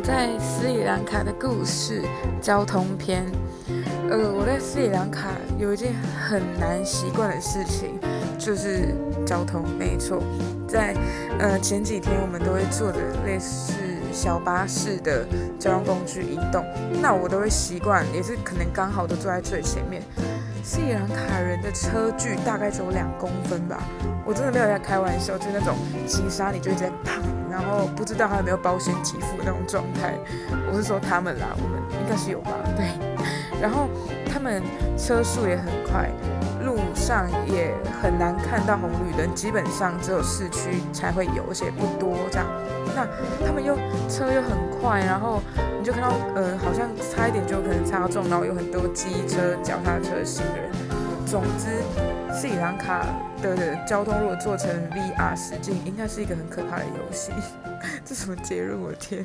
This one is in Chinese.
在斯里兰卡的故事交通篇。呃，我在斯里兰卡有一件很难习惯的事情，就是交通。没错，在呃前几天我们都会坐着类似小巴士的交通工具移动，那我都会习惯，也是可能刚好都坐在最前面。斯里兰卡人的车距大概只有两公分吧，我真的没有在开玩笑，就是那种急刹你就一直在砰，然后不知道他有没有保险给付那种状态。我是说他们啦，我们应该是有吧？对。然后他们车速也很快，路上也很难看到红绿灯，基本上只有市区才会有，而且不多这样。他们又车又很快，然后你就看到，呃，好像差一点就可能擦撞，然后有很多机车、脚踏车、行人。总之，斯里兰卡的交通如果做成 VR 实境，应该是一个很可怕的游戏。这什么结论？我的天！